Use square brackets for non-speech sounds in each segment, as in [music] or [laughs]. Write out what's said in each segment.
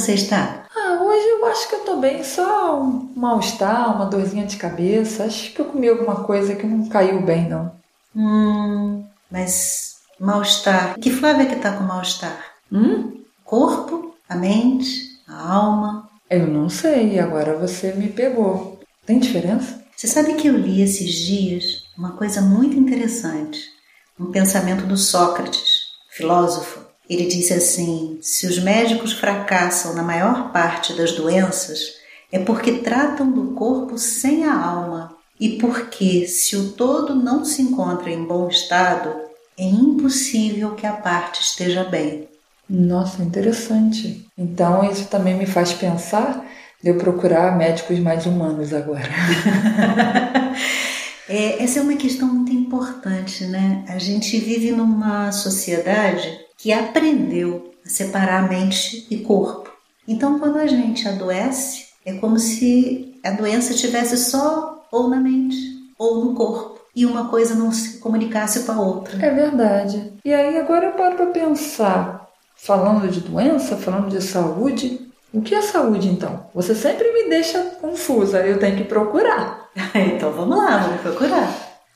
você está? Ah, hoje eu acho que eu tô bem, só um mal-estar, uma dorzinha de cabeça. Acho que eu comi alguma coisa que não caiu bem, não. Hum, mas mal-estar. Que Flávia que tá com mal-estar? Hum? Corpo, a mente, a alma? Eu não sei, agora você me pegou. Tem diferença? Você sabe que eu li esses dias uma coisa muito interessante, um pensamento do Sócrates, filósofo. Ele disse assim: se os médicos fracassam na maior parte das doenças, é porque tratam do corpo sem a alma, e porque, se o todo não se encontra em bom estado, é impossível que a parte esteja bem. Nossa, interessante. Então isso também me faz pensar de eu procurar médicos mais humanos agora. [laughs] é, essa é uma questão muito importante, né? A gente vive numa sociedade que aprendeu a separar mente e corpo. Então, quando a gente adoece, é como se a doença estivesse só ou na mente ou no corpo e uma coisa não se comunicasse com a outra. É verdade. E aí agora eu paro para pensar, falando de doença, falando de saúde, o que é saúde então? Você sempre me deixa confusa, eu tenho que procurar. [laughs] então vamos lá, vamos procurar.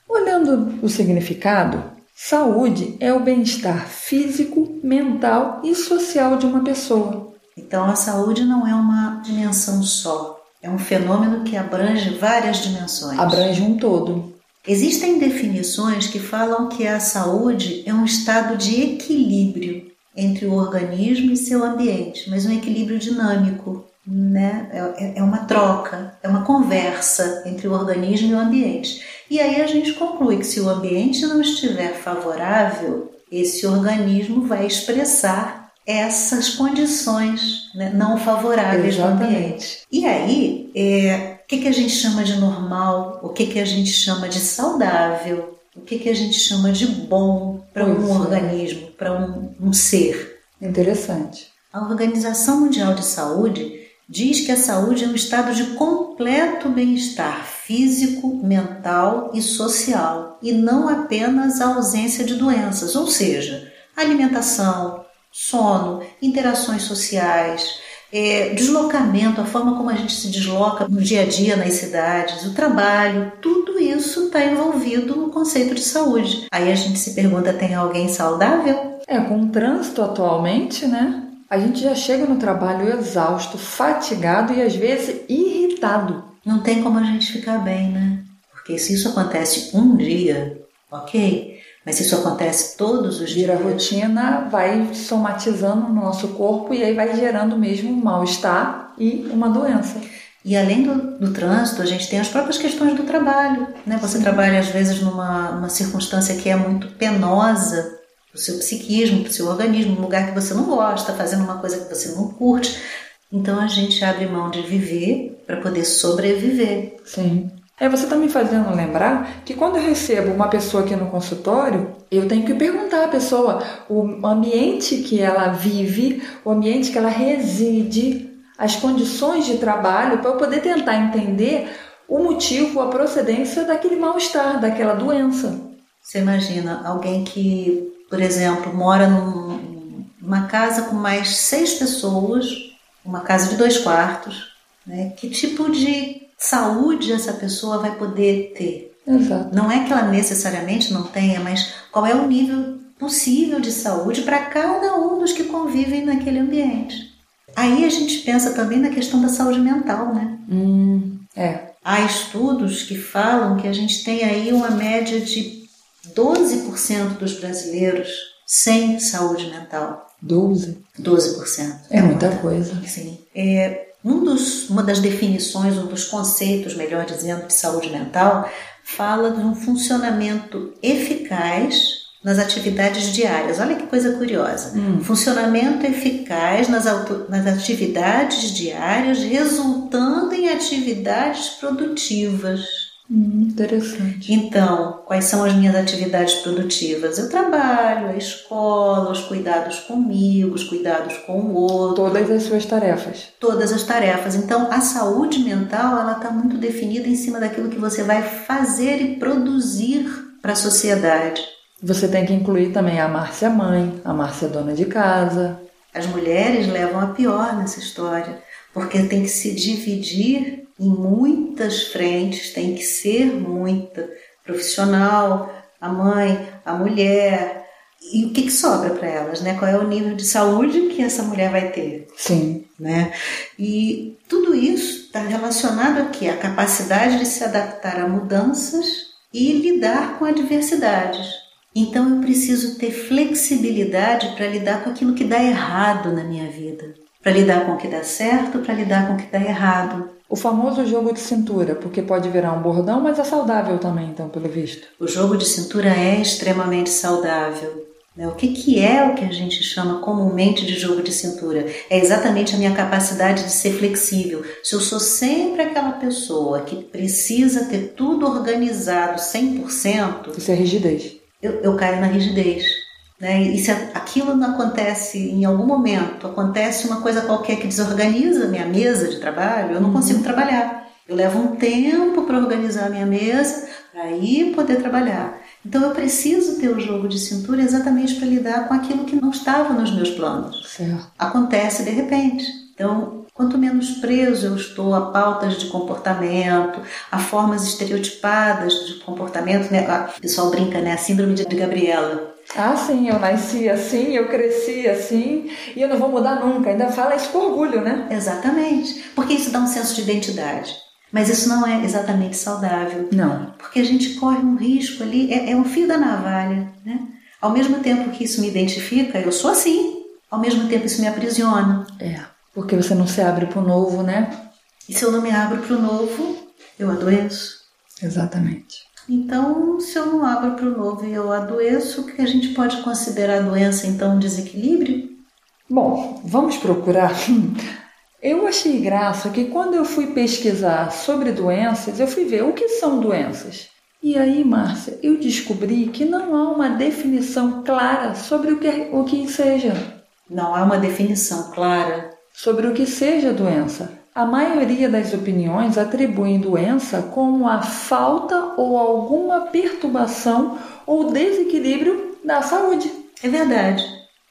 Olhando o significado, saúde é o bem-estar físico, mental e social de uma pessoa. Então a saúde não é uma dimensão só, é um fenômeno que abrange várias dimensões. Abrange um todo. Existem definições que falam que a saúde é um estado de equilíbrio entre o organismo e seu ambiente, mas um equilíbrio dinâmico, né? É, é, uma troca, é uma conversa entre o organismo e o ambiente. E aí a gente conclui que se o ambiente não estiver favorável, esse organismo vai expressar essas condições né, não favoráveis Exatamente. do ambiente. E aí, é, o que, que a gente chama de normal, o que, que a gente chama de saudável, o que, que a gente chama de bom para um é. organismo, para um, um ser. Interessante. A Organização Mundial de Saúde diz que a saúde é um estado de completo bem-estar físico, mental e social, e não apenas a ausência de doenças, ou seja, alimentação, sono, interações sociais, é, deslocamento, a forma como a gente se desloca no dia a dia nas cidades, o trabalho, tudo isso está envolvido no conceito de saúde. Aí a gente se pergunta: tem alguém saudável? É, com o trânsito atualmente, né? A gente já chega no trabalho exausto, fatigado e às vezes irritado. Não tem como a gente ficar bem, né? Porque se isso acontece um dia, ok? Mas isso acontece todos os Vira dias. Vira rotina, vai somatizando o nosso corpo e aí vai gerando mesmo um mal-estar e uma doença. E além do, do, trânsito, a gente tem as próprias questões do trabalho. Né? Você Sim. trabalha, às vezes, numa, numa circunstância que é muito penosa para o seu psiquismo, para o seu organismo, um lugar que você não gosta, fazendo uma coisa que você não curte. Então a gente abre mão de viver para poder sobreviver. Sim. É, você está me fazendo lembrar que quando eu recebo uma pessoa aqui no consultório, eu tenho que perguntar à pessoa o ambiente que ela vive, o ambiente que ela reside, as condições de trabalho, para eu poder tentar entender o motivo, a procedência daquele mal-estar, daquela doença. Você imagina alguém que, por exemplo, mora numa casa com mais seis pessoas, uma casa de dois quartos, né? Que tipo de saúde essa pessoa vai poder ter. Exato. Não é que ela necessariamente não tenha, mas qual é o nível possível de saúde para cada um dos que convivem naquele ambiente. Aí a gente pensa também na questão da saúde mental, né? Hum, é. Há estudos que falam que a gente tem aí uma média de 12% dos brasileiros sem saúde mental. 12? 12%. É, é muita coisa. Sim. É, um dos, uma das definições, um dos conceitos, melhor dizendo, de saúde mental, fala de um funcionamento eficaz nas atividades diárias. Olha que coisa curiosa. Hum. Funcionamento eficaz nas, nas atividades diárias, resultando em atividades produtivas. Hum, interessante. Então, quais são as minhas atividades produtivas? Eu trabalho, a escola, os cuidados comigo, os cuidados com o outro. Todas as suas tarefas. Todas as tarefas. Então, a saúde mental ela está muito definida em cima daquilo que você vai fazer e produzir para a sociedade. Você tem que incluir também a Márcia mãe, a Márcia dona de casa, As mulheres levam a pior nessa história, porque tem que se dividir em muitas frentes, tem que ser muita profissional, a mãe, a mulher. E o que, que sobra para elas, né? Qual é o nível de saúde que essa mulher vai ter? Sim. Né? E tudo isso está relacionado aqui à capacidade de se adaptar a mudanças e lidar com adversidades. Então eu preciso ter flexibilidade para lidar com aquilo que dá errado na minha vida, para lidar com o que dá certo, para lidar com o que dá errado. O famoso jogo de cintura, porque pode virar um bordão, mas é saudável também, então, pelo visto. O jogo de cintura é extremamente saudável. Né? O que, que é o que a gente chama comumente de jogo de cintura? É exatamente a minha capacidade de ser flexível. Se eu sou sempre aquela pessoa que precisa ter tudo organizado 100%, isso é rigidez. Eu, eu caio na rigidez. Né? E se aquilo não acontece em algum momento, acontece uma coisa qualquer que desorganiza a minha mesa de trabalho, eu não uhum. consigo trabalhar. Eu levo um tempo para organizar a minha mesa, para aí poder trabalhar. Então eu preciso ter o jogo de cintura exatamente para lidar com aquilo que não estava nos meus planos. Certo. Acontece de repente. Então, quanto menos preso eu estou a pautas de comportamento, a formas estereotipadas de comportamento, né? o pessoal brinca, né? A síndrome de Gabriela. Ah, sim, eu nasci assim, eu cresci assim e eu não vou mudar nunca. Ainda fala isso com orgulho, né? Exatamente, porque isso dá um senso de identidade. Mas isso não é exatamente saudável. Não. Porque a gente corre um risco ali, é, é um fio da navalha, né? Ao mesmo tempo que isso me identifica, eu sou assim. Ao mesmo tempo isso me aprisiona. É, porque você não se abre para o novo, né? E se eu não me abro para o novo, eu adoeço. Exatamente. Então, se eu não abro para o novo e eu adoeço, o que a gente pode considerar doença, então, um desequilíbrio? Bom, vamos procurar. [laughs] Eu achei graça que quando eu fui pesquisar sobre doenças, eu fui ver o que são doenças. E aí, Márcia, eu descobri que não há uma definição clara sobre o que, o que seja. Não há uma definição clara sobre o que seja doença. A maioria das opiniões atribuem doença como a falta ou alguma perturbação ou desequilíbrio da saúde. É verdade.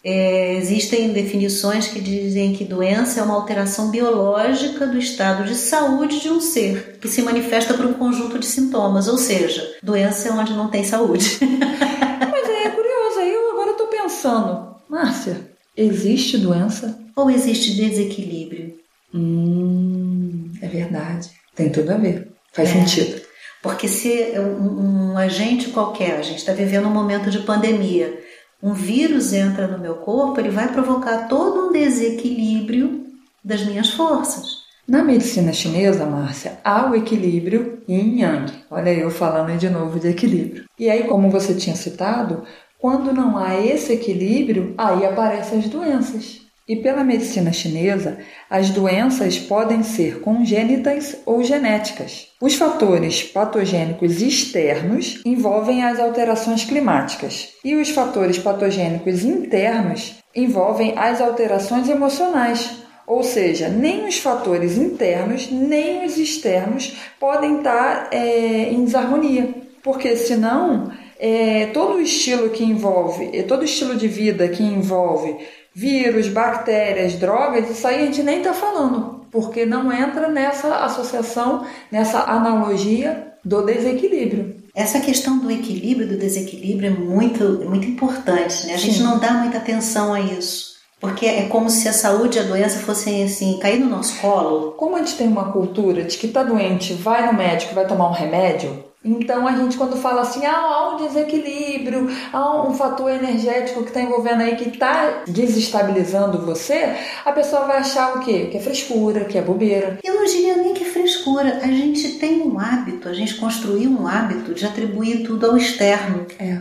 É, existem definições que dizem que doença é uma alteração biológica do estado de saúde de um ser, que se manifesta por um conjunto de sintomas, ou seja, doença é onde não tem saúde. [laughs] Mas é curioso, aí eu agora estou pensando, Márcia, existe doença? Ou existe desequilíbrio? Hum, é verdade. Tem tudo a ver. Faz é. sentido. Porque se um, um agente qualquer, a gente está vivendo um momento de pandemia, um vírus entra no meu corpo, ele vai provocar todo um desequilíbrio das minhas forças. Na medicina chinesa, Márcia, há o equilíbrio yin yang. Olha eu falando de novo de equilíbrio. E aí, como você tinha citado, quando não há esse equilíbrio, aí aparecem as doenças. E pela medicina chinesa, as doenças podem ser congênitas ou genéticas. Os fatores patogênicos externos envolvem as alterações climáticas, e os fatores patogênicos internos envolvem as alterações emocionais. Ou seja, nem os fatores internos nem os externos podem estar é, em desarmonia, porque senão é, todo o estilo que envolve, todo estilo de vida que envolve vírus, bactérias, drogas, isso aí a gente nem está falando, porque não entra nessa associação, nessa analogia do desequilíbrio. Essa questão do equilíbrio, do desequilíbrio é muito, muito importante, né? A Sim. gente não dá muita atenção a isso. Porque é como se a saúde e a doença fossem assim, cair no nosso colo. Como a gente tem uma cultura de que está doente, vai no médico, vai tomar um remédio, então a gente quando fala assim, ah, há um desequilíbrio, há um fator energético que está envolvendo aí que está desestabilizando você, a pessoa vai achar o quê? Que é frescura, que é bobeira. Eu não diria nem que é frescura. A gente tem um hábito, a gente construiu um hábito de atribuir tudo ao externo. É.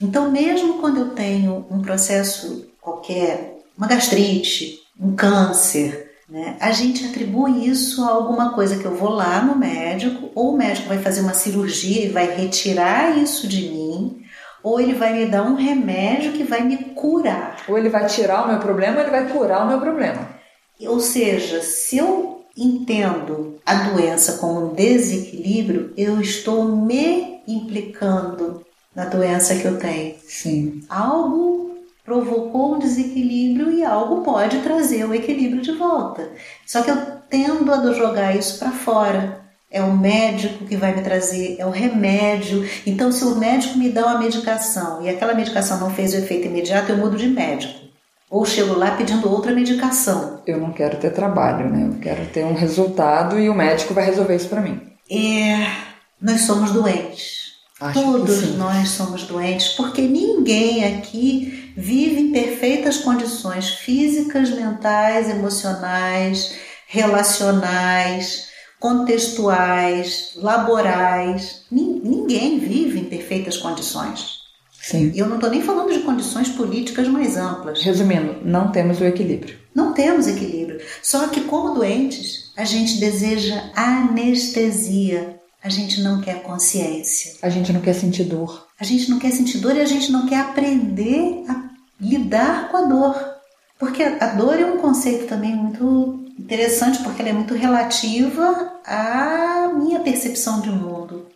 Então mesmo quando eu tenho um processo qualquer, uma gastrite, um câncer, né? A gente atribui isso a alguma coisa que eu vou lá no médico, ou o médico vai fazer uma cirurgia e vai retirar isso de mim, ou ele vai me dar um remédio que vai me curar. Ou ele vai tirar o meu problema, ou ele vai curar o meu problema. Ou seja, se eu entendo a doença como um desequilíbrio, eu estou me implicando na doença que eu tenho. Sim. Algo provocou um desequilíbrio e algo pode trazer o equilíbrio de volta. Só que eu tendo a jogar isso para fora. É o médico que vai me trazer, é o remédio. Então, se o médico me dá uma medicação e aquela medicação não fez o efeito imediato, eu mudo de médico. Ou chego lá pedindo outra medicação. Eu não quero ter trabalho, né? Eu quero ter um resultado e o médico vai resolver isso para mim. É, nós somos doentes. Acho Todos nós somos doentes, porque ninguém aqui vive em perfeitas condições físicas, mentais, emocionais, relacionais, contextuais, laborais. Ninguém vive em perfeitas condições. Sim. E eu não estou nem falando de condições políticas mais amplas. Resumindo, não temos o equilíbrio. Não temos equilíbrio. Só que, como doentes, a gente deseja anestesia a gente não quer consciência. A gente não quer sentir dor. A gente não quer sentir dor e a gente não quer aprender a lidar com a dor. Porque a dor é um conceito também muito interessante, porque ela é muito relativa à minha percepção de mundo.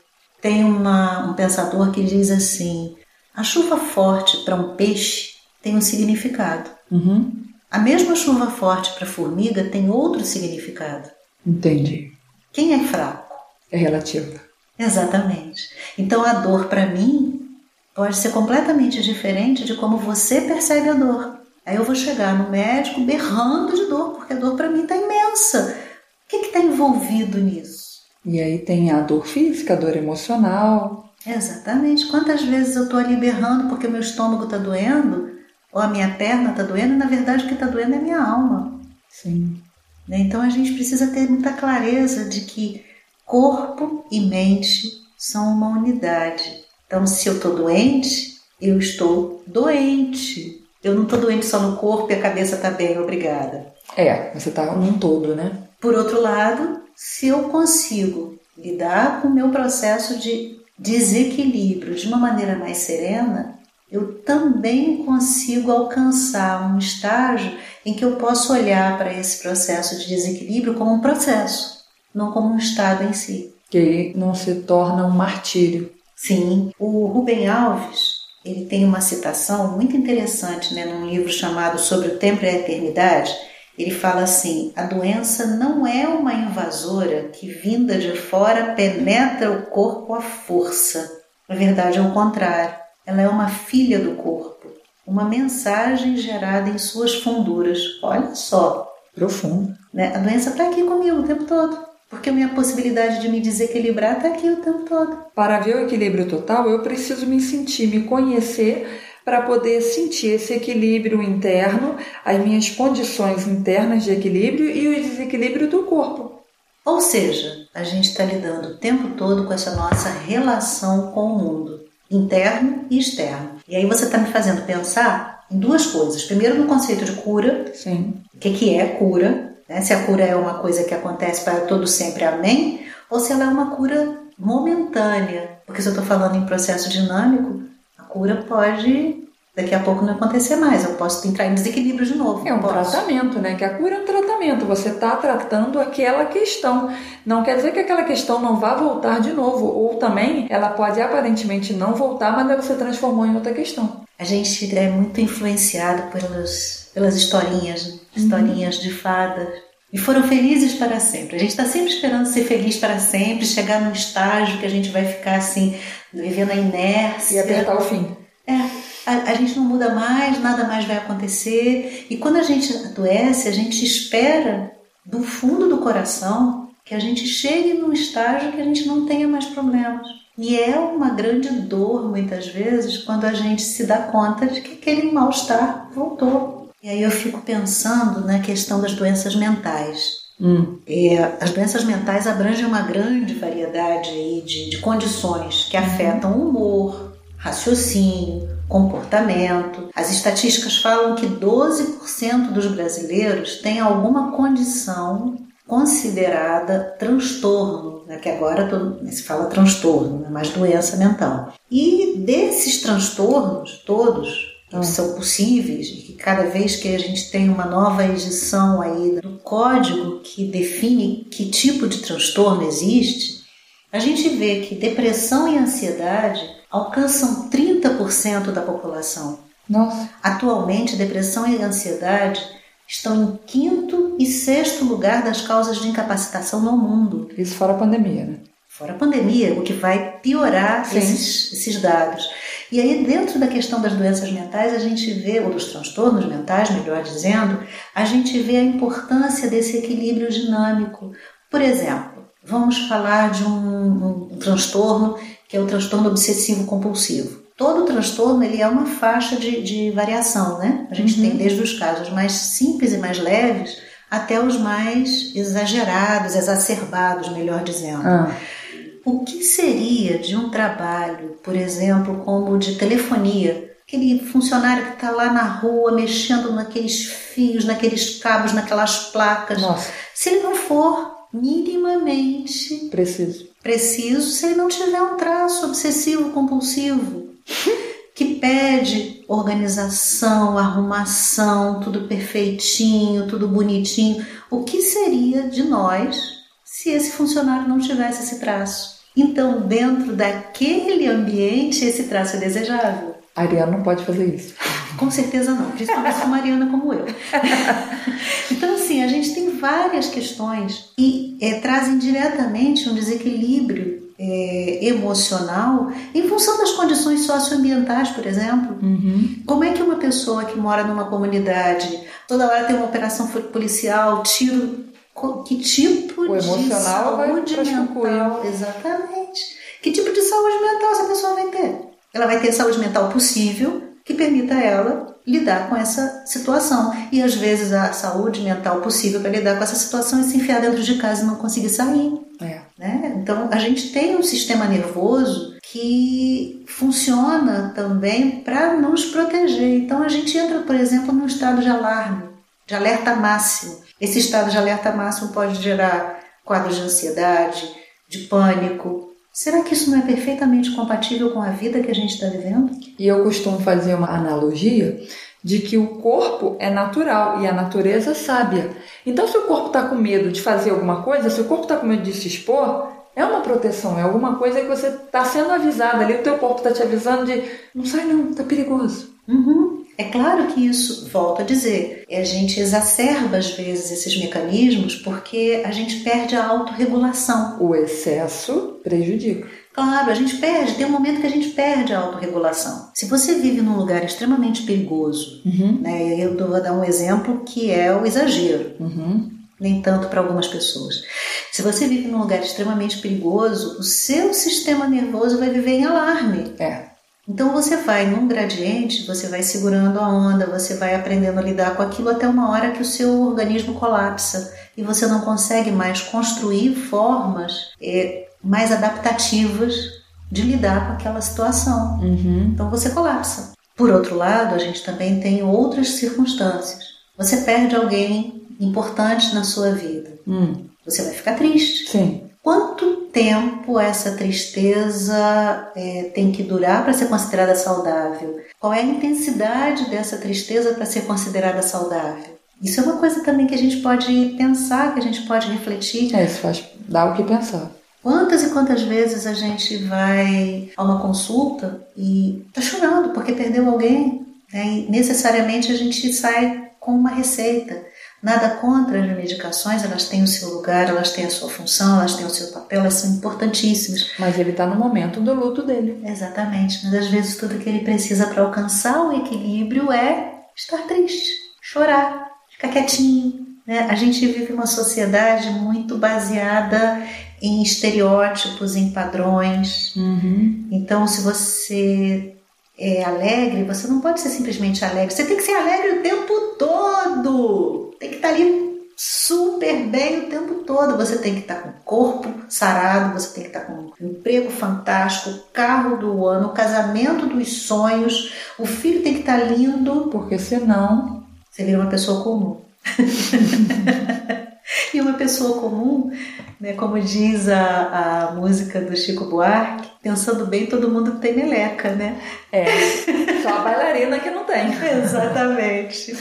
Tem uma, um pensador que diz assim: a chuva forte para um peixe tem um significado. Uhum. A mesma chuva forte para a formiga tem outro significado. Entendi. Quem é fraco? É relativa. Exatamente. Então a dor para mim pode ser completamente diferente de como você percebe a dor. Aí eu vou chegar no médico berrando de dor, porque a dor para mim está imensa. O que está envolvido nisso? E aí tem a dor física, a dor emocional. Exatamente. Quantas vezes eu estou ali berrando porque meu estômago está doendo, ou a minha perna está doendo, e na verdade o que está doendo é a minha alma. Sim. Né? Então a gente precisa ter muita clareza de que Corpo e mente são uma unidade. Então, se eu estou doente, eu estou doente. Eu não estou doente só no corpo e a cabeça está bem, obrigada. É, você está num todo, né? Por outro lado, se eu consigo lidar com o meu processo de desequilíbrio de uma maneira mais serena, eu também consigo alcançar um estágio em que eu posso olhar para esse processo de desequilíbrio como um processo não como um estado em si. Que não se torna um martírio. Sim. O Rubem Alves, ele tem uma citação muito interessante né, num livro chamado Sobre o Tempo e a Eternidade. Ele fala assim: a doença não é uma invasora que, vinda de fora, penetra o corpo à força. Na verdade, é o contrário. Ela é uma filha do corpo, uma mensagem gerada em suas funduras. Olha só. Profundo. Né? A doença está aqui comigo o tempo todo. Porque a minha possibilidade de me desequilibrar está aqui o tempo todo. Para ver o equilíbrio total, eu preciso me sentir, me conhecer para poder sentir esse equilíbrio interno, as minhas condições internas de equilíbrio e o desequilíbrio do corpo. Ou seja, a gente está lidando o tempo todo com essa nossa relação com o mundo, interno e externo. E aí você está me fazendo pensar em duas coisas. Primeiro, no conceito de cura. Sim. O que, que é cura? Né? Se a cura é uma coisa que acontece para todo sempre, amém, ou se ela é uma cura momentânea. Porque se eu estou falando em processo dinâmico, a cura pode daqui a pouco não acontecer mais. Eu posso entrar em desequilíbrio de novo. É um posso. tratamento, né? Que a cura é um tratamento. Você está tratando aquela questão. Não quer dizer que aquela questão não vá voltar de novo. Ou também ela pode aparentemente não voltar, mas você transformou em outra questão. A gente é muito influenciado pelos, pelas historinhas, uhum. historinhas de fadas. E foram felizes para sempre. A gente está sempre esperando ser feliz para sempre, chegar num estágio que a gente vai ficar assim, vivendo a inércia. E apertar o fim. É, a, a, gente não muda mais, nada mais vai acontecer. E quando a gente adoece, a gente espera do fundo do coração que a gente chegue num estágio que a gente não tenha mais problemas. E é uma grande dor, muitas vezes, quando a gente se dá conta de que aquele mal-estar voltou. E aí eu fico pensando na questão das doenças mentais. Hum. É, as doenças mentais abrangem uma grande variedade aí de, de condições que afetam o humor, raciocínio, comportamento. As estatísticas falam que 12% dos brasileiros têm alguma condição considerada transtorno, né, que agora todo, se fala transtorno, né, mais doença mental. E desses transtornos todos, que são possíveis, e que cada vez que a gente tem uma nova edição aí do código que define que tipo de transtorno existe, a gente vê que depressão e ansiedade alcançam 30% da população. Nossa. Atualmente, depressão e ansiedade estão em quinto e sexto lugar das causas de incapacitação no mundo. Isso fora a pandemia, né? Fora a pandemia, o que vai piorar esses, esses dados. E aí, dentro da questão das doenças mentais, a gente vê, ou dos transtornos mentais, melhor dizendo, a gente vê a importância desse equilíbrio dinâmico. Por exemplo, vamos falar de um, um transtorno que é o transtorno obsessivo compulsivo. Todo transtorno ele é uma faixa de, de variação, né? A gente uhum. tem desde os casos mais simples e mais leves até os mais exagerados, exacerbados, melhor dizendo. Ah. O que seria de um trabalho, por exemplo, como de telefonia? Aquele funcionário que está lá na rua mexendo naqueles fios, naqueles cabos, naquelas placas. Nossa. Se ele não for minimamente preciso, preciso se ele não tiver um traço obsessivo compulsivo que pede organização, arrumação, tudo perfeitinho, tudo bonitinho. O que seria de nós se esse funcionário não tivesse esse traço? Então, dentro daquele ambiente, esse traço é desejável. A Ariana não pode fazer isso. Com certeza não, principalmente uma Mariana como eu. [laughs] então, assim, a gente tem várias questões e é, trazem diretamente um desequilíbrio é, emocional em função das condições socioambientais, por exemplo. Uhum. Como é que uma pessoa que mora numa comunidade, toda hora tem uma operação policial, tiro que tipo o de saúde mental? Exatamente. Que tipo de saúde mental essa pessoa vai ter? Ela vai ter a saúde mental possível que permita ela lidar com essa situação. E às vezes a saúde mental possível para lidar com essa situação é se enfiar dentro de casa e não conseguir sair. É. Né? Então a gente tem um sistema nervoso que funciona também para nos proteger. Então a gente entra, por exemplo, num estado de alarme, de alerta máximo. Esse estado de alerta máximo pode gerar quadros de ansiedade, de pânico. Será que isso não é perfeitamente compatível com a vida que a gente está vivendo? E eu costumo fazer uma analogia de que o corpo é natural e a natureza sábia. Então, se o corpo está com medo de fazer alguma coisa, se o corpo está com medo de se expor, é uma proteção, é alguma coisa que você está sendo avisado ali, o teu corpo está te avisando de não sai não, tá perigoso. Uhum. É claro que isso, volto a dizer, a gente exacerba às vezes esses mecanismos porque a gente perde a autorregulação. O excesso prejudica. Claro, a gente perde, tem um momento que a gente perde a autorregulação. Se você vive num lugar extremamente perigoso, uhum. né, eu vou dar um exemplo que é o exagero. Uhum. Nem tanto para algumas pessoas. Se você vive num lugar extremamente perigoso, o seu sistema nervoso vai viver em alarme. É. Então você vai num gradiente, você vai segurando a onda, você vai aprendendo a lidar com aquilo até uma hora que o seu organismo colapsa e você não consegue mais construir formas é, mais adaptativas de lidar com aquela situação. Uhum. Então você colapsa. Por outro lado, a gente também tem outras circunstâncias. Você perde alguém importante na sua vida. Hum. Você vai ficar triste. Sim. Quanto tempo essa tristeza é, tem que durar para ser considerada saudável? Qual é a intensidade dessa tristeza para ser considerada saudável? Isso é uma coisa também que a gente pode pensar, que a gente pode refletir. É, isso faz dar o que pensar. Quantas e quantas vezes a gente vai a uma consulta e está chorando porque perdeu alguém, né? e necessariamente a gente sai com uma receita. Nada contra as medicações, elas têm o seu lugar, elas têm a sua função, elas têm o seu papel, elas são importantíssimas. Mas ele está no momento do luto dele. Exatamente, mas às vezes tudo que ele precisa para alcançar o equilíbrio é estar triste, chorar, ficar quietinho. Né? A gente vive uma sociedade muito baseada em estereótipos, em padrões. Uhum. Então, se você é alegre, você não pode ser simplesmente alegre, você tem que ser alegre o tempo todo tem que estar tá ali super bem o tempo todo. Você tem que estar tá com o corpo sarado, você tem que estar tá com um emprego fantástico, o carro do ano, o casamento dos sonhos, o filho tem que estar lindo, porque senão você vira uma pessoa comum. [laughs] e uma pessoa comum, né, como diz a, a música do Chico Buarque, pensando bem, todo mundo tem meleca, né? É, só a bailarina que não tem. [laughs] Exatamente.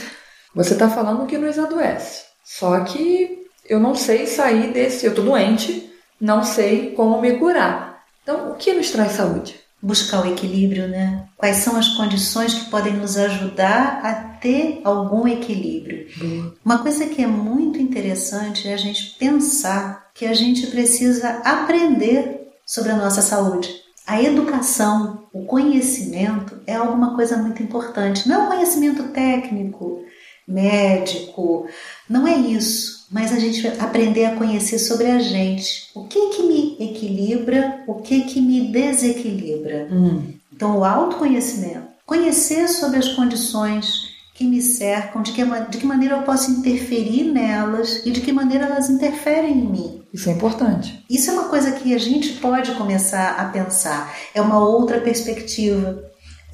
Você está falando que nos adoece. Só que eu não sei sair desse. Eu estou doente, não sei como me curar. Então, o que nos traz saúde? buscar o equilíbrio, né? Quais são as condições que podem nos ajudar a ter algum equilíbrio? Boa. Uma coisa que é muito interessante é a gente pensar que a gente precisa aprender sobre a nossa saúde. A educação, o conhecimento é alguma coisa muito importante. Não é um conhecimento técnico, médico, não é isso. Mas a gente aprender a conhecer sobre a gente. O que que me equilibra, o que que me desequilibra. Hum. Então, o autoconhecimento. Conhecer sobre as condições que me cercam, de que, de que maneira eu posso interferir nelas e de que maneira elas interferem em mim. Isso é importante. Isso é uma coisa que a gente pode começar a pensar. É uma outra perspectiva.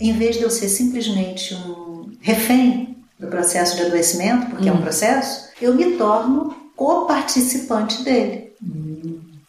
Em vez de eu ser simplesmente um refém do processo de adoecimento, porque é um processo, eu me torno coparticipante dele.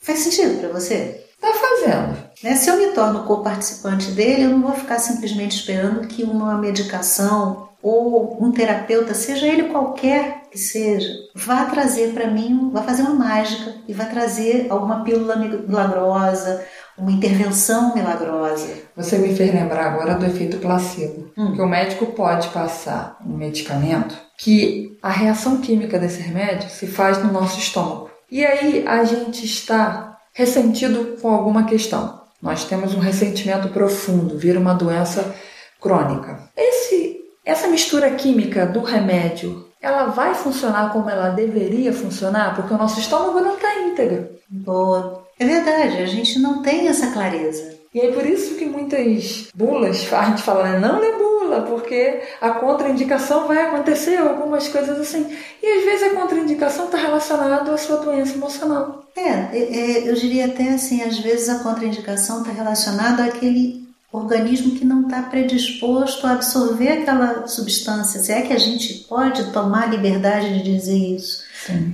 Faz sentido para você? Tá fazendo. Né? Se eu me torno coparticipante dele, eu não vou ficar simplesmente esperando que uma medicação ou um terapeuta, seja ele qualquer que seja, vá trazer para mim, vá fazer uma mágica e vai trazer alguma pílula milagrosa, uma intervenção milagrosa. Você me fez lembrar agora do efeito placebo. Hum. Que o médico pode passar um medicamento que a reação química desse remédio se faz no nosso estômago. E aí a gente está ressentido com alguma questão. Nós temos um ressentimento profundo, vira uma doença crônica. Esse essa mistura química do remédio, ela vai funcionar como ela deveria funcionar? Porque o nosso estômago não está íntegro. Boa. É verdade, a gente não tem essa clareza. E é por isso que muitas bulas, [laughs] a gente fala, né, não lê bula, porque a contraindicação vai acontecer, algumas coisas assim. E às vezes a contraindicação está relacionada à sua doença emocional. É, é, é, eu diria até assim, às vezes a contraindicação está relacionada àquele organismo que não está predisposto a absorver aquela substância. Se é que a gente pode tomar a liberdade de dizer isso.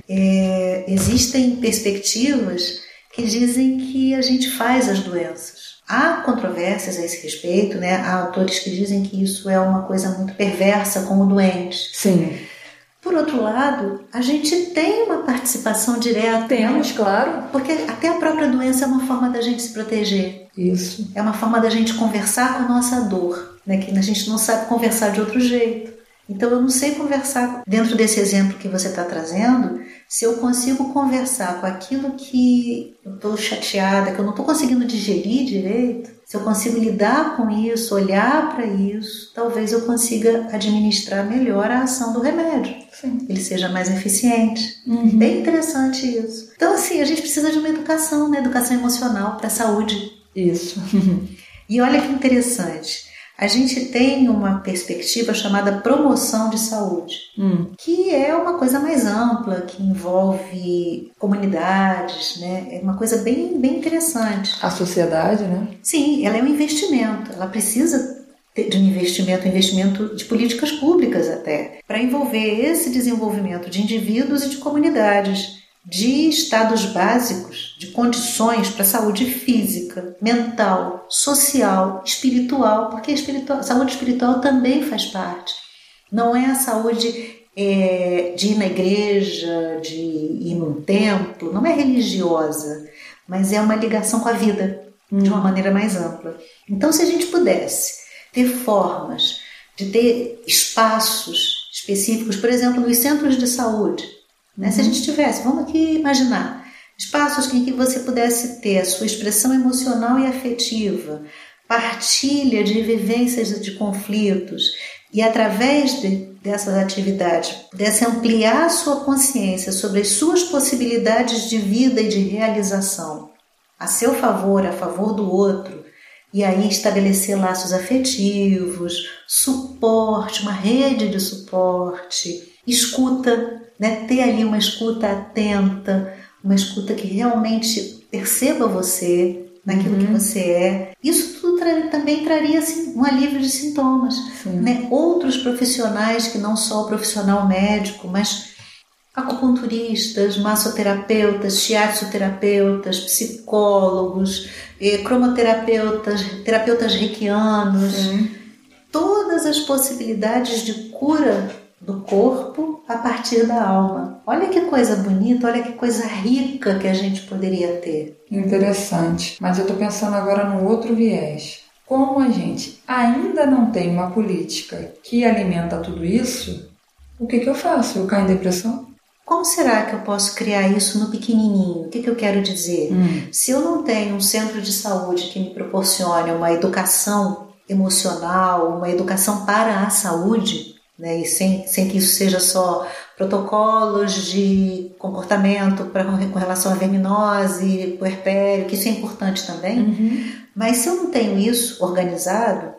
É, existem perspectivas que dizem que a gente faz as doenças. Há controvérsias a esse respeito, né? Há autores que dizem que isso é uma coisa muito perversa com o doente. Sim. Por outro lado, a gente tem uma participação direta. Temos, né? claro. Porque até a própria doença é uma forma da gente se proteger. Isso. É uma forma da gente conversar com a nossa dor, né? que a gente não sabe conversar de outro jeito. Então eu não sei conversar dentro desse exemplo que você está trazendo, se eu consigo conversar com aquilo que eu estou chateada, que eu não estou conseguindo digerir direito, se eu consigo lidar com isso, olhar para isso, talvez eu consiga administrar melhor a ação do remédio. Sim. Ele seja mais eficiente. Uhum. Bem interessante isso. Então, assim, a gente precisa de uma educação, né? Educação emocional para a saúde. Isso. E olha que interessante. A gente tem uma perspectiva chamada promoção de saúde, Hum. que é uma coisa mais ampla, que envolve comunidades, né? É uma coisa bem, bem interessante. A sociedade, né? Sim, ela é um investimento, ela precisa de um investimento, um investimento de políticas públicas até, para envolver esse desenvolvimento de indivíduos e de comunidades, de estados básicos, de condições para a saúde física, mental, social, espiritual, porque a espiritual- saúde espiritual também faz parte. Não é a saúde é, de ir na igreja, de ir num templo, não é religiosa, mas é uma ligação com a vida de uma maneira mais ampla. Então, se a gente pudesse ter formas de ter espaços específicos, por exemplo, nos centros de saúde, né? se a gente tivesse, vamos aqui imaginar, espaços em que você pudesse ter a sua expressão emocional e afetiva, partilha de vivências de conflitos e através de, dessas atividades pudesse ampliar a sua consciência sobre as suas possibilidades de vida e de realização a seu favor, a favor do outro, e aí estabelecer laços afetivos, suporte, uma rede de suporte, escuta, né? ter ali uma escuta atenta, uma escuta que realmente perceba você naquilo que você é. Isso tudo tra- também traria assim, um alívio de sintomas. Né? Outros profissionais que não só o profissional médico, mas acupunturistas, massoterapeutas, shiatsu-terapeutas, psicólogos, eh, cromoterapeutas, terapeutas reikianos, todas as possibilidades de cura do corpo a partir da alma. Olha que coisa bonita, olha que coisa rica que a gente poderia ter. Interessante. Mas eu tô pensando agora num outro viés. Como a gente ainda não tem uma política que alimenta tudo isso, o que, que eu faço? Eu caio em depressão? Como será que eu posso criar isso no pequenininho? O que, que eu quero dizer? Hum. Se eu não tenho um centro de saúde que me proporcione uma educação emocional, uma educação para a saúde, né, e sem, sem que isso seja só protocolos de comportamento para com relação à verminose, puerpério, que isso é importante também. Uhum. Mas se eu não tenho isso organizado,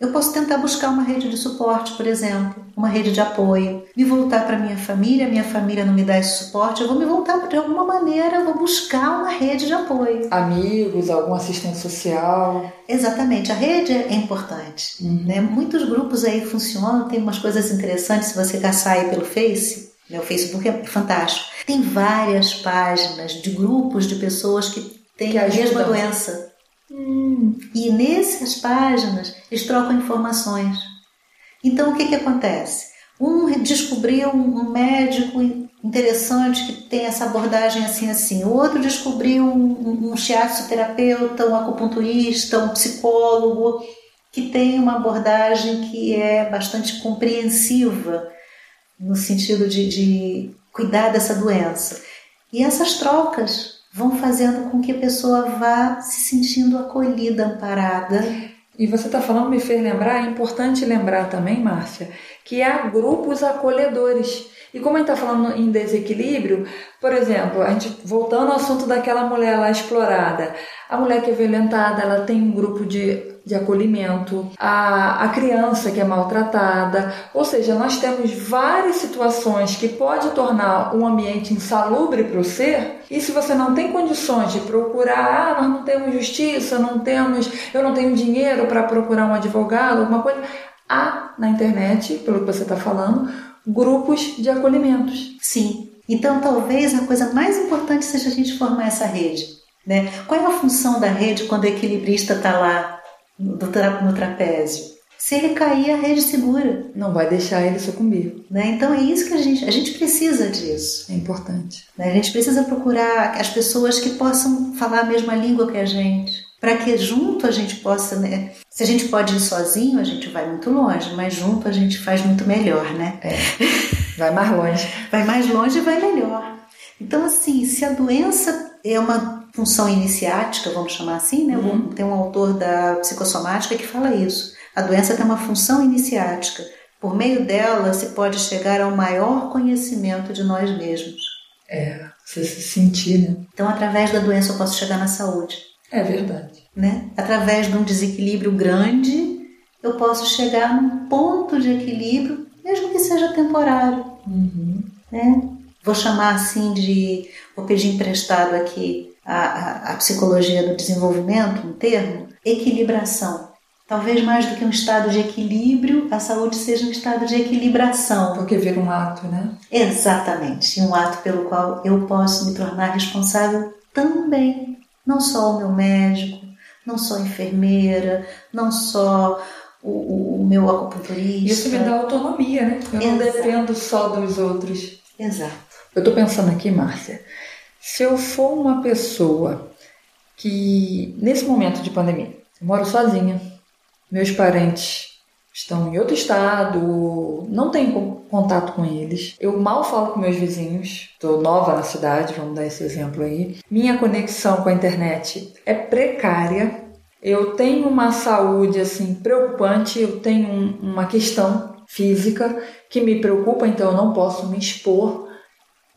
eu posso tentar buscar uma rede de suporte, por exemplo, uma rede de apoio, me voltar para minha família, minha família não me dá esse suporte, eu vou me voltar de alguma maneira, vou buscar uma rede de apoio. Amigos, algum assistente social. Exatamente, a rede é importante. Uhum. Né? Muitos grupos aí funcionam, tem umas coisas interessantes se você caçar aí pelo Face. Né? O Facebook é fantástico. Tem várias páginas de grupos de pessoas que têm que a mesma doença. Hum. E nessas páginas eles trocam informações. Então o que, que acontece? Um descobriu um médico interessante que tem essa abordagem assim assim. O outro descobriu um, um shiatsu-terapeuta, um acupunturista, um psicólogo que tem uma abordagem que é bastante compreensiva no sentido de, de cuidar dessa doença. E essas trocas vão fazendo com que a pessoa vá se sentindo acolhida, amparada. E você está falando, me fez lembrar, é importante lembrar também, Márcia, que há grupos acolhedores. E como a gente está falando em desequilíbrio, por exemplo, a gente voltando ao assunto daquela mulher lá explorada, a mulher que é violentada, ela tem um grupo de de acolhimento, a, a criança que é maltratada, ou seja, nós temos várias situações que pode tornar um ambiente insalubre para o ser, e se você não tem condições de procurar, ah, nós não temos justiça, não temos, eu não tenho dinheiro para procurar um advogado, alguma coisa, há na internet, pelo que você está falando, grupos de acolhimentos. Sim. Então, talvez a coisa mais importante seja a gente formar essa rede. Né? Qual é a função da rede quando o equilibrista está lá no, tra no trapézio. Se ele cair, a rede segura. Não vai deixar ele sucumbir. Né? Então é isso que a gente, a gente precisa disso. É importante. Né? A gente precisa procurar as pessoas que possam falar a mesma língua que a gente. Para que junto a gente possa, né? Se a gente pode ir sozinho, a gente vai muito longe, mas junto a gente faz muito melhor, né? É. Vai mais longe. vai mais longe e vai melhor. Então, assim, se a doença é uma função iniciática, vamos chamar assim, né? Uhum. Tem um autor da psicossomática que fala isso. A doença tem uma função iniciática. Por meio dela se pode chegar ao maior conhecimento de nós mesmos. É, você se sentir, né? Então, através da doença eu posso chegar na saúde. É verdade. Né? Através de um desequilíbrio grande, eu posso chegar num ponto de equilíbrio, mesmo que seja temporário. Uhum. Né? Vou chamar assim de, vou pedir emprestado aqui a, a, psicologia do desenvolvimento, um termo, equilibração. Talvez mais do que um estado de equilíbrio, a saúde seja um estado de equilibração. Porque vira um ato, né? Exatamente. Um ato pelo qual eu posso me tornar responsável também. Não só o meu médico, não só a enfermeira, não só o, o meu acupunturista. Isso me dá autonomia, né? Eu Exato. não dependo só dos outros. Exato. Eu estou pensando aqui, Márcia, se eu for uma pessoa que, nesse momento de pandemia, eu moro sozinha, meus parentes estão em outro estado, não tenho contato com eles, eu mal falo com meus vizinhos, estou nova na cidade, vamos dar esse exemplo aí. Minha conexão com a internet é precária, eu tenho uma saúde assim preocupante, eu tenho um, uma questão física que me preocupa, então eu não posso me expor.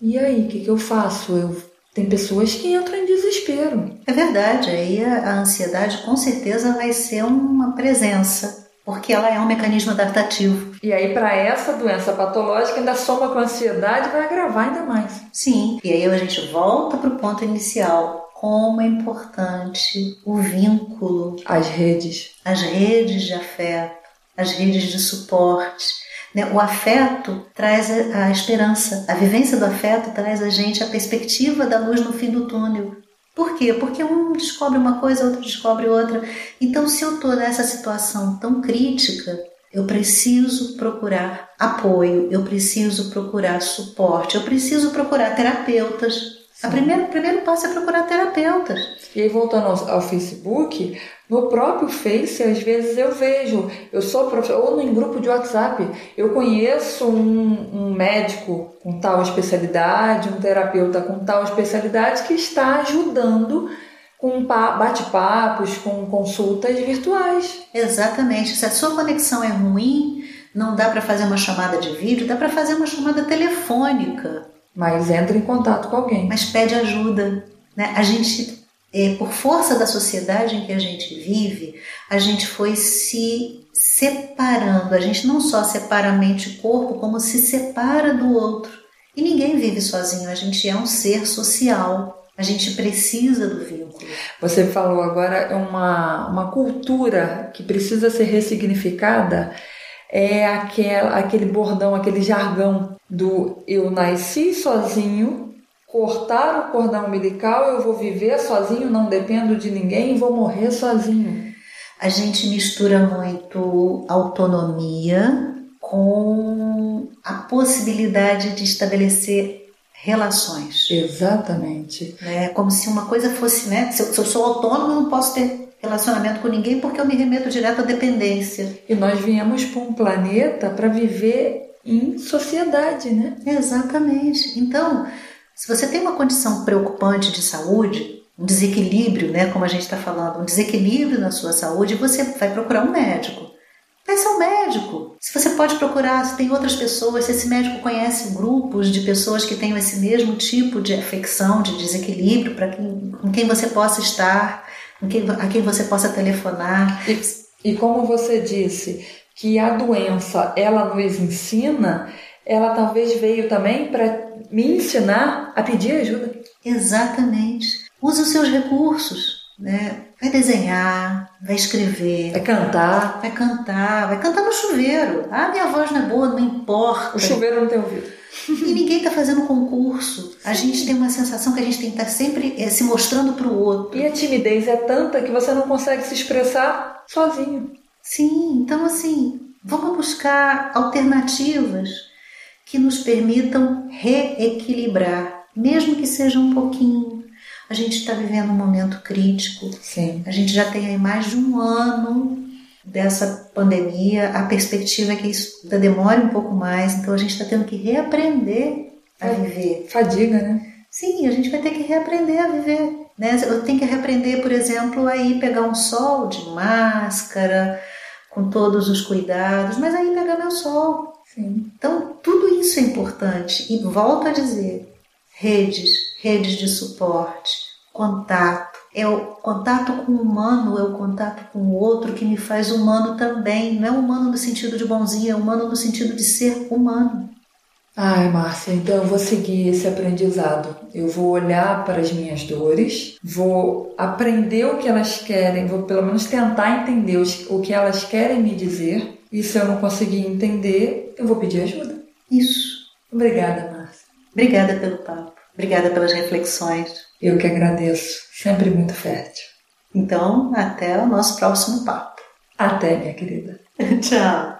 E aí, o que, que eu faço? Eu tem pessoas que entram em desespero. É verdade, aí a, a ansiedade com certeza vai ser uma presença, porque ela é um mecanismo adaptativo. E aí, para essa doença patológica, ainda soma com a ansiedade vai agravar ainda mais. Sim, e aí a gente volta para o ponto inicial. Como é importante o vínculo. As redes. As redes de afeto, as redes de suporte? O afeto traz a esperança, a vivência do afeto traz a gente a perspectiva da luz no fim do túnel. Por quê? Porque um descobre uma coisa, outro descobre outra. Então, se eu estou nessa situação tão crítica, eu preciso procurar apoio, eu preciso procurar suporte, eu preciso procurar terapeutas. O primeiro, primeiro passo é procurar terapeutas. E aí, voltando ao, ao, Facebook, no próprio Face, às vezes eu vejo, eu sou professor, ou em grupo de WhatsApp, eu conheço um, um médico com tal especialidade, um terapeuta com tal especialidade que está ajudando com bate-papos, com consultas virtuais. Exatamente. Se a sua conexão é ruim, não dá para fazer uma chamada de vídeo, dá para fazer uma chamada telefônica. Mas entra em contato com alguém. Mas pede ajuda. Né? A gente, é, por força da sociedade em que a gente vive, a gente foi se separando. A gente não só separa mente e corpo, como se separa do outro. E ninguém vive sozinho, a gente é um ser social. A gente precisa do vínculo. Você falou agora uma, uma cultura que precisa ser ressignificada é aquele, aquele bordão, aquele jargão do eu nasci sozinho, cortar o cordão umbilical, eu vou viver sozinho, não dependo de ninguém, vou morrer sozinho. A gente mistura muito autonomia com a possibilidade de estabelecer relações. Exatamente. É como se uma coisa fosse, né? Se eu, se eu sou autônomo, eu não posso ter relacionamento com ninguém porque eu me remeto direto à dependência. E nós viemos para um planeta para viver em sociedade, né? Exatamente. Então, se você tem uma condição preocupante de saúde, um desequilíbrio, né, como a gente está falando, um desequilíbrio na sua saúde, você vai procurar um médico. Ser um médico. Se você pode procurar, se tem outras pessoas, se esse médico conhece grupos de pessoas que tenham esse mesmo tipo de afecção, de desequilíbrio, para quem, com quem você possa estar a quem você possa telefonar. E, e como você disse, que a doença ela nos ensina, ela talvez veio também para me ensinar a pedir ajuda. Exatamente. Use os seus recursos, né? Vai desenhar, vai escrever, vai cantar, vai cantar, vai cantar no chuveiro. Ah, minha voz não é boa, não importa. O chuveiro não tem ouvido. E ninguém está fazendo concurso. A gente tem uma sensação que a gente tem que estar tá sempre é, se mostrando para o outro. E a timidez é tanta que você não consegue se expressar sozinho. Sim, então assim, vamos buscar alternativas que nos permitam reequilibrar, mesmo que seja um pouquinho. A gente está vivendo um momento crítico. Sim. A gente já tem aí mais de um ano dessa pandemia, a perspectiva é que isso ainda demore um pouco mais, então a gente está tendo que reaprender a viver. Fadiga, né? Sim, a gente vai ter que reaprender a viver. Né? Eu tenho que reaprender, por exemplo, a ir pegar um sol de máscara, com todos os cuidados, mas aí pegar meu sol. Sim. Então, tudo isso é importante. E volto a dizer: redes, redes de suporte, contato, é o contato com o humano, é o contato com o outro que me faz humano também. Não é humano no sentido de bonzinho, é humano no sentido de ser humano. Ai, Márcia, então eu vou seguir esse aprendizado. Eu vou olhar para as minhas dores, vou aprender o que elas querem, vou pelo menos tentar entender o que elas querem me dizer. E se eu não conseguir entender, eu vou pedir ajuda. Isso. Obrigada, Márcia. Obrigada pelo papo. Obrigada pelas reflexões. Eu que agradeço. Sempre muito fértil. Então, até o nosso próximo papo. Até, minha querida. [laughs] Tchau.